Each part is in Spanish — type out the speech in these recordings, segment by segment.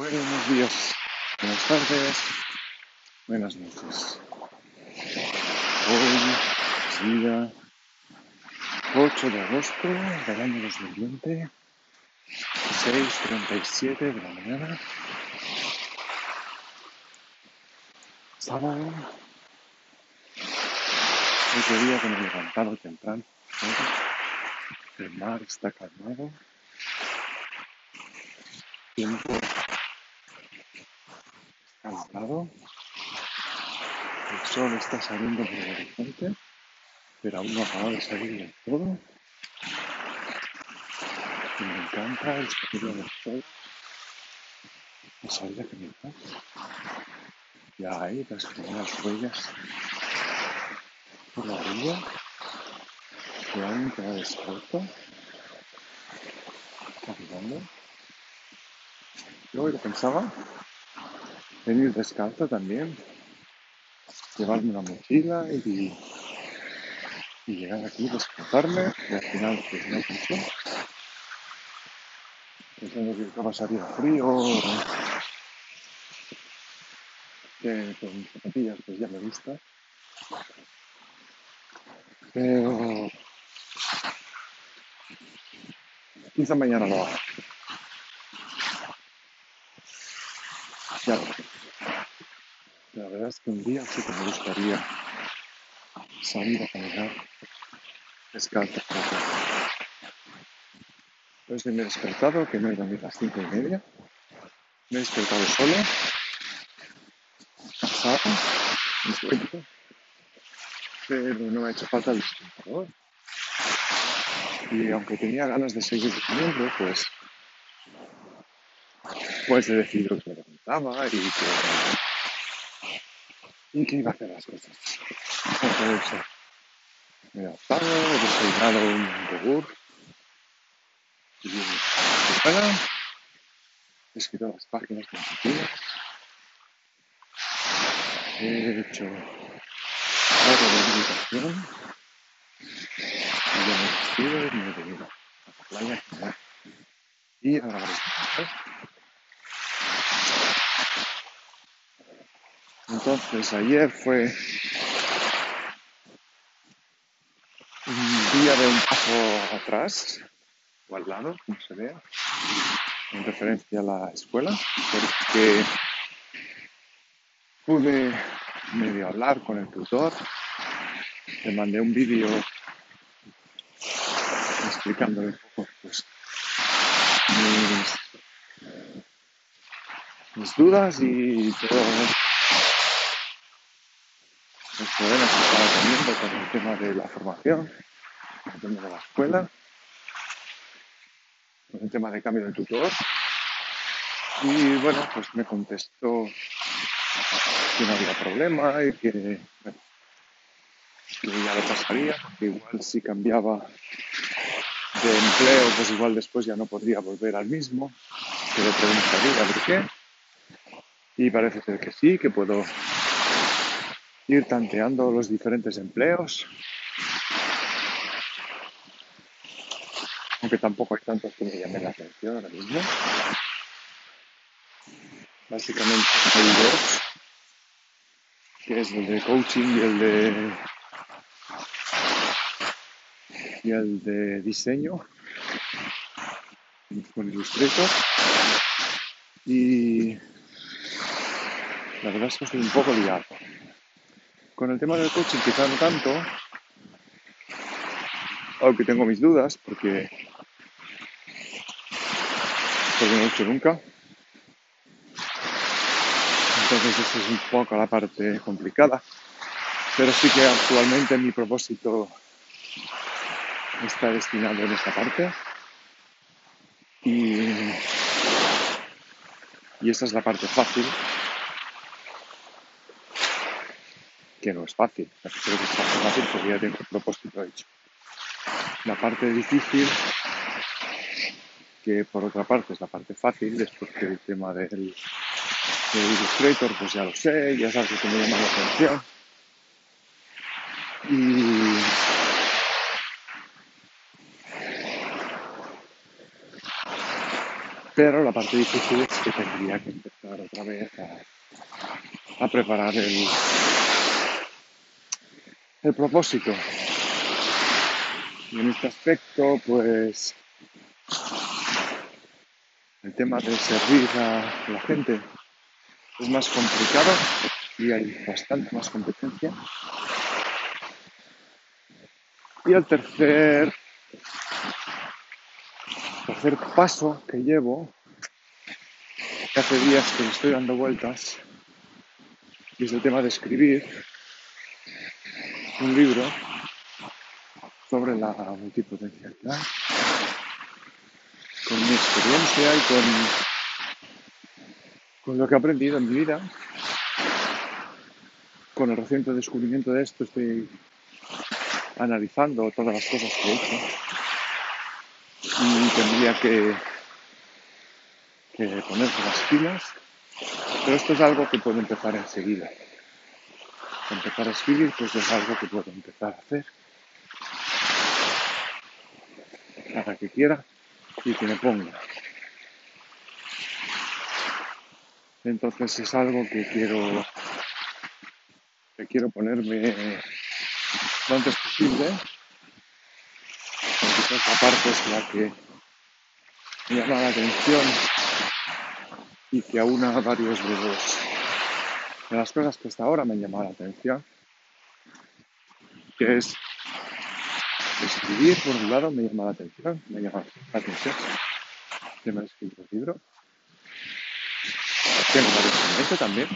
Buenos días, buenas tardes, buenas noches. Hoy es día 8 de agosto del año 2020, 6.37 de la mañana, sábado, otro día que me levantado temprano, el mar está calmado, tiempo El sol está saliendo por el horizonte, pero aún no ha acabado de salir del todo. Me encanta el sonido del sol. La salida que me da. Ya hay las primeras huellas por la orilla que aún queda descalzo. Caminando. Yo lo pensaba venir descalzo también, llevarme una mochila y, llegar aquí, descansarme y al final pues no mucho. Pensando que pasaría frío, que con mis zapatillas pues ya me gusta. Pero quizá mañana lo haga. Ya Que un día sí que me gustaría salir a caminar descalzo por Pues me he despertado, que he dormido a las cinco y media. Me he despertado solo, cansado, sueño, pero no me ha hecho falta el despertador. Y aunque tenía ganas de seguir durmiendo, pues pues he decidido que me levantaba y que, y que iba a hacer las cosas. Adaptado, he desayunado un yogur y bueno, he escrito las páginas consecutivas, he hecho algo de meditación me he vestido y me he venido a la playa y a grabar este Entonces ayer fue un día de un paso atrás, o al lado, como se vea, en referencia a la escuela, porque pude medio hablar con el tutor, le mandé un vídeo explicándole un poco pues, mis, mis dudas y todo los problemas que estaba teniendo con el tema de la formación, con el tema de la escuela, con el tema de cambio de tutor. Y bueno, pues me contestó que no había problema y que ya lo pasaría, porque igual si cambiaba de empleo, pues igual después ya no podría volver al mismo, que le preguntaría por qué. Y parece ser que sí, que puedo ir tanteando los diferentes empleos. Aunque tampoco hay tantos que me llamen la atención ahora mismo. Básicamente el de coaching y el de y el de diseño con Illustrator. Y la verdad es que estoy un poco liado. Con el tema del coaching quizá no tanto, aunque tengo mis dudas porque, no he hecho nunca. Entonces esa es un poco la parte complicada. Pero sí que actualmente mi propósito está destinado en esta parte. Y, y esa es la parte fácil que no es fácil. Creo que es fácil porque ya propósito hecho. La parte difícil, que por otra parte es la parte fácil, es porque el tema del, Illustrator, pues ya lo sé, ya sabes que me llama la atención. Pero la parte difícil es que tendría que empezar otra vez a preparar el, el propósito. Y en este aspecto, pues el tema de servir a la gente es más complicado y hay bastante más competencia. Y el tercer, tercer paso que llevo, que hace días que estoy dando vueltas, y es el tema de escribir un libro sobre la multipotencialidad, con mi experiencia y con, con lo que he aprendido en mi vida. Con el reciente descubrimiento de esto estoy analizando todas las cosas que he hecho y tendría que, que ponerse las pilas, pero esto es algo que puedo empezar enseguida. Empezar a escribir, pues es algo que puedo empezar a hacer. Para que quiera y que me ponga. Entonces es algo que quiero que quiero ponerme lo antes posible, porque esta parte es la que me llama la atención y que aúna varios de los de las cosas que hasta ahora me han llamado la atención, que es escribir, por un lado, me llama la atención, me llama la atención, que me ha escrito el libro. Tengo varios en mente también,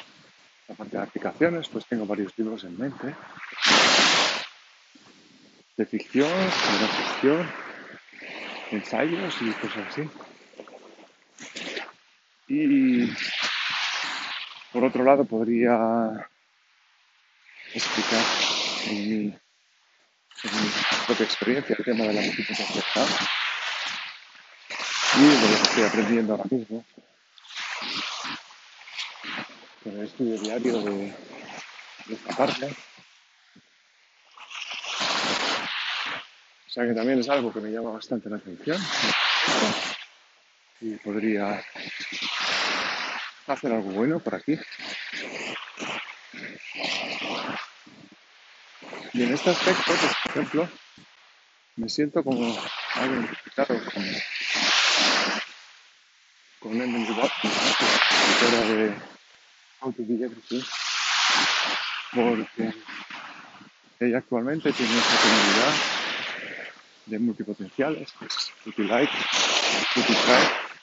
aparte de aplicaciones, pues tengo varios libros en mente de ficción, de no ficción, ensayos y cosas así. Y por otro lado podría explicar en mi, propia experiencia el tema de la multipotencialidad y de lo que estoy aprendiendo ahora mismo. Con el estudio diario de esta parte. O sea que también es algo que me llama bastante la atención. Y podría hacer algo bueno por aquí. Y en este aspecto, pues, por ejemplo, me siento como algo identificado con, con la autora de How porque ella actualmente tiene esa comunidad de multipotenciales, pues Multilight, Multitrack.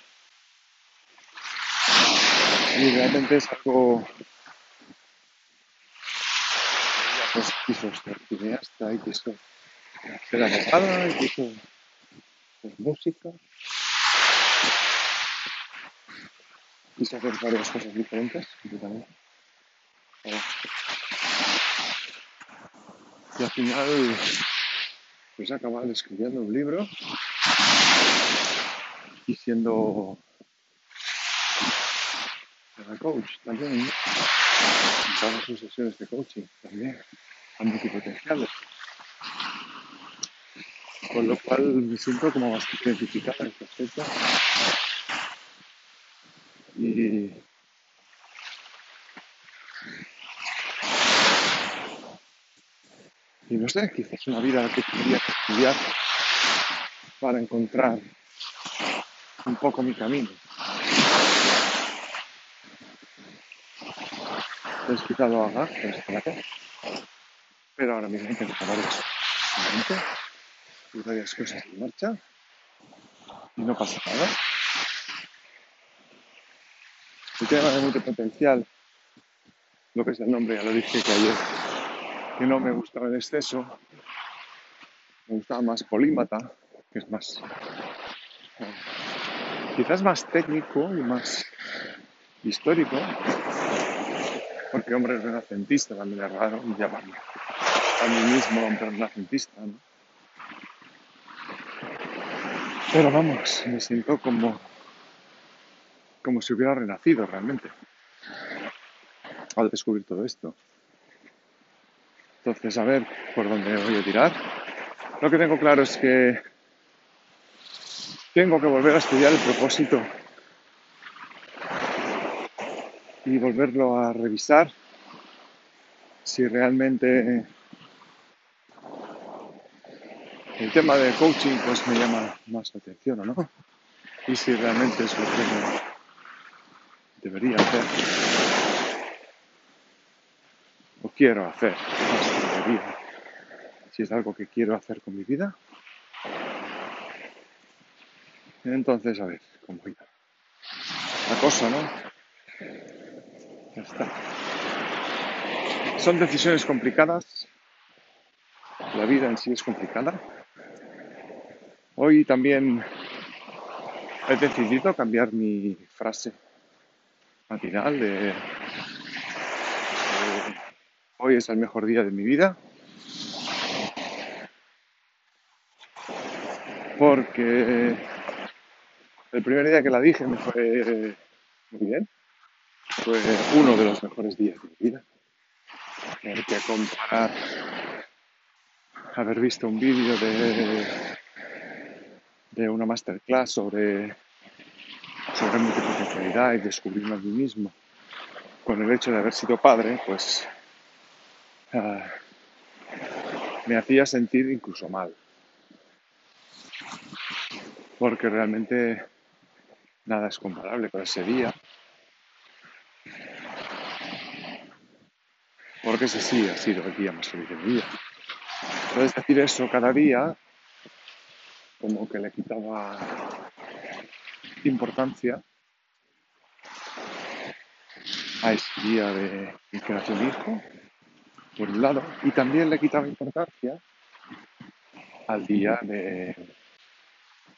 Y realmente es algo pues quiso ser cineasta y quiso ser abogada y quiso ser música. Quiso hacer varias cosas diferentes, completamente. Y al final pues acabado escribiendo un libro y siendo coach también, en todas sus sesiones de coaching también, a multipotenciales. Con lo cual me siento como bastante identificada en este aspecto. Y Y no sé, quizás una vida que tendría que estudiar para encontrar un poco mi camino. He explicado ahora, pero ahora mismo tengo varias y varias cosas en marcha y no pasa nada. El tema de multipotencial, lo que es el nombre, ya lo dije que ayer que no me gustaba en exceso. Me gustaba más polímata, que es más, quizás más técnico y más histórico, porque hombre renacentista también es raro llamarme a mí mismo hombre renacentista. Pero vamos, me siento como, como si hubiera renacido realmente al descubrir todo esto. Entonces, a ver por dónde voy a tirar. Lo que tengo claro es que tengo que volver a estudiar el propósito y volverlo a revisar si realmente el tema de coaching pues me llama más la atención o no y si realmente es lo que debería hacer o quiero hacer más debería si es algo que quiero hacer con mi vida entonces a ver cómo irá la cosa no ya está. Son decisiones complicadas. La vida en sí es complicada. Hoy también he decidido cambiar mi frase matinal de, de, hoy es el mejor día de mi vida. Porque el primer día que la dije me fue muy bien fue uno de los mejores días de mi vida porque comparar haber visto un vídeo de de una masterclass sobre, sobre multipotencialidad y descubrirme a mí mismo con el hecho de haber sido padre, pues uh, me hacía sentir incluso mal. Porque realmente nada es comparable con ese día. Porque ese sí ha sido el día más feliz de mi vida. Entonces decir eso cada día como que le quitaba importancia a ese día de nació mi hijo, por un lado, y también le quitaba importancia al día de,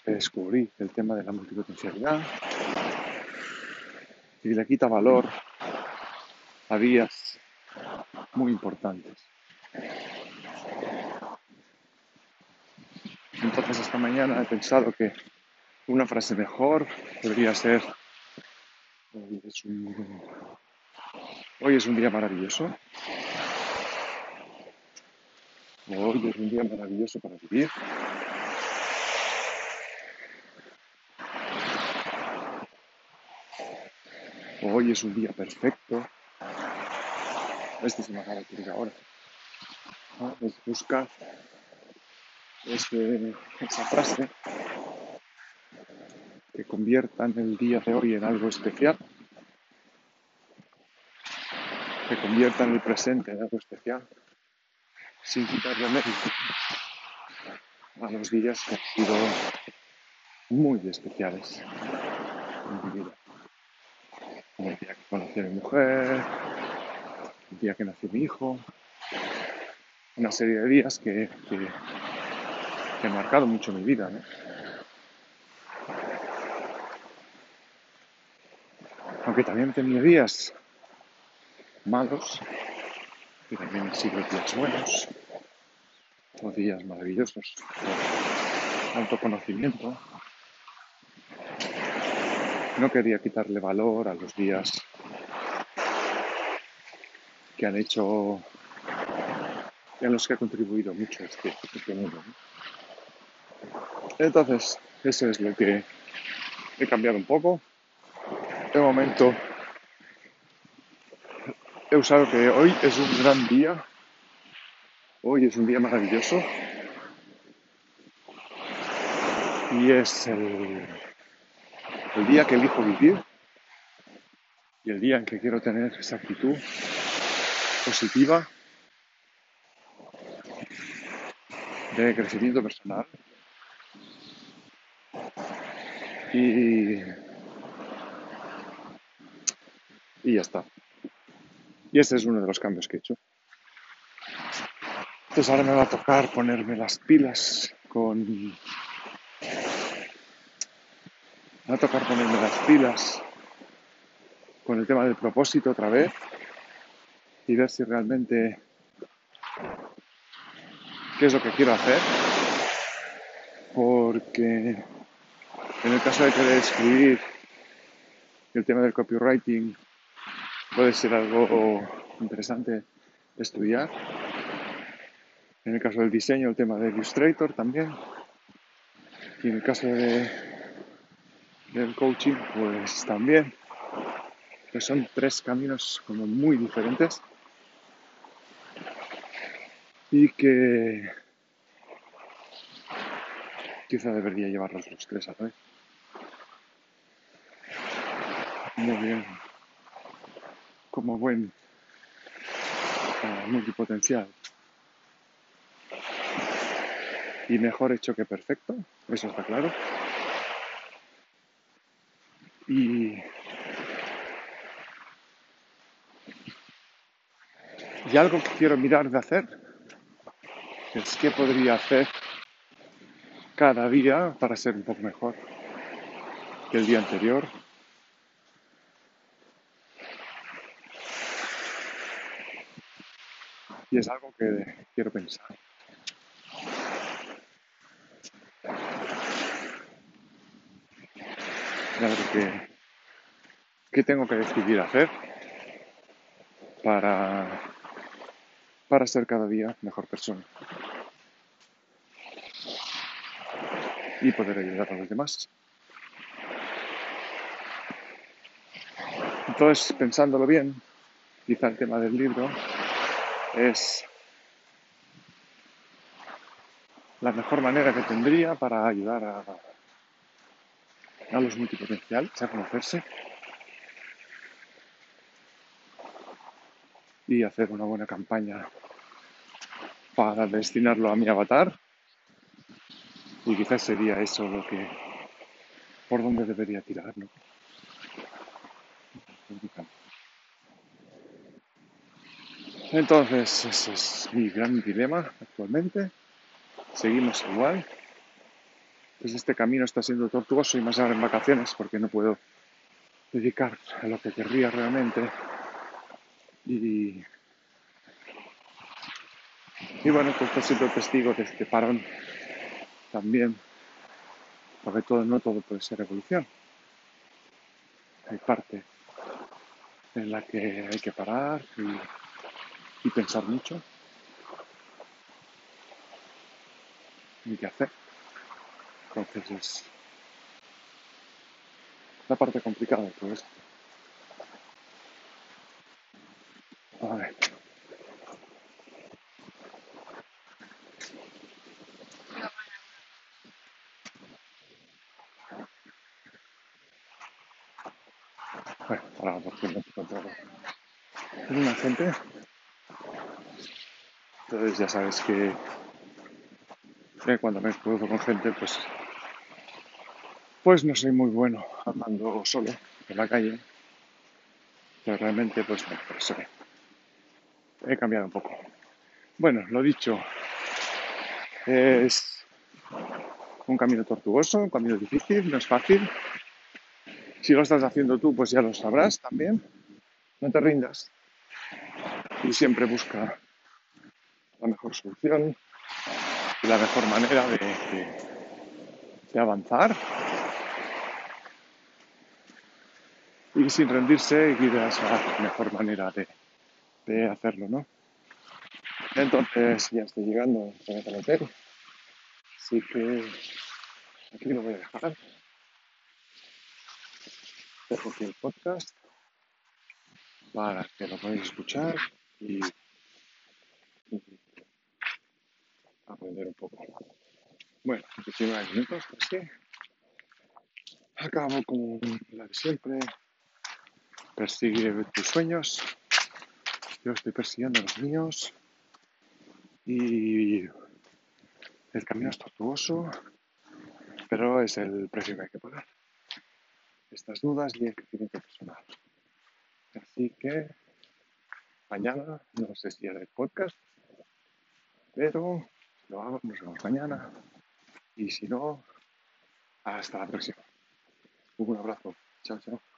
de descubrir el tema de la multipotencialidad y le quita valor a días muy importantes. Entonces esta mañana he pensado que una frase mejor podría ser hoy es un, hoy es un día maravilloso. Hoy es un día maravilloso para vivir. Hoy es un día perfecto. Me acaba de ocurrir ahora. ¿no? Es buscar esa frase que conviertan el día de hoy en algo especial, que conviertan el presente en algo especial, sin quitarle mérito a los días que han sido muy especiales en mi vida. Día que conocí a mi mujer, el día que nació mi hijo, una serie de días que, que que ha marcado mucho mi vida. ¿no? Aunque también he tenido días malos, y también han sido días buenos, o días maravillosos, de autoconocimiento. No quería quitarle valor a los días que han hecho, en los que ha contribuido mucho este, mundo. Entonces, eso es lo que he cambiado un poco. De momento, he usado que hoy es un gran día. Hoy es un día maravilloso. Y es el día que elijo vivir. Y el día en que quiero tener esa actitud positiva de crecimiento personal y, y ya está. Y ese es uno de los cambios que he hecho. Entonces ahora me va a tocar ponerme las pilas con... Me va a tocar ponerme las pilas con el tema del propósito otra vez y ver si realmente qué es lo que quiero hacer. Porque en el caso de querer escribir, el tema del copywriting puede ser algo interesante estudiar. En el caso del diseño, el tema de Illustrator también. Y en el caso de, del coaching, pues también. que son tres caminos como muy diferentes y que quizá debería llevarlos los tres a vez. Muy bien, como buen uh, multipotencial. Y mejor hecho que perfecto, eso está claro. Y Y algo que quiero mirar de hacer es qué podría hacer cada día para ser un poco mejor que el día anterior. Y es algo que quiero pensar. que, qué tengo que decidir hacer para para ser cada día mejor persona y poder ayudar a los demás. Entonces, pensándolo bien, quizá el tema del libro es la mejor manera que tendría para ayudar a, a los multipotenciales a conocerse y hacer una buena campaña para destinarlo a mi avatar. Y quizás sería eso lo que, por donde debería tirar, Entonces, ese es mi gran dilema actualmente. Seguimos igual. Pues este camino está siendo tortuoso y más ahora en vacaciones porque no puedo dedicar a lo que querría realmente. Y y bueno, pues estoy siendo testigo de este parón también, porque todo, no todo puede ser evolución. Hay parte en la que hay que parar y, pensar mucho. Y qué hacer. Entonces es la parte complicada de todo esto. A ver. Una gente. Entonces ya sabes que, cuando me cruzo con gente, pues, pues no soy muy bueno hablando solo en la calle. Pero realmente, pues no, por eso he cambiado un poco. Bueno, lo dicho, es un camino tortuoso, un camino difícil, no es fácil. Si lo estás haciendo tú, pues ya lo sabrás también. No te rindas y siempre busca la mejor solución y la mejor manera de, avanzar y sin rendirse y a la mejor manera de, de hacerlo, ¿no? Entonces ya estoy llegando a el hotel, así que aquí lo voy a dejar. Dejo aquí el podcast para que lo podáis escuchar y, aprender un poco. Bueno, 19 minutos, así. Acabo con la de siempre. Persigue tus sueños. Yo estoy persiguiendo los míos. Y el camino es tortuoso, pero es el precio que hay que pagar. Estas dudas y el crecimiento personal. Así que mañana, no sé si haré el podcast, pero lo hago, nos vemos mañana. Y si no, hasta la próxima. Un abrazo. Chao, chao.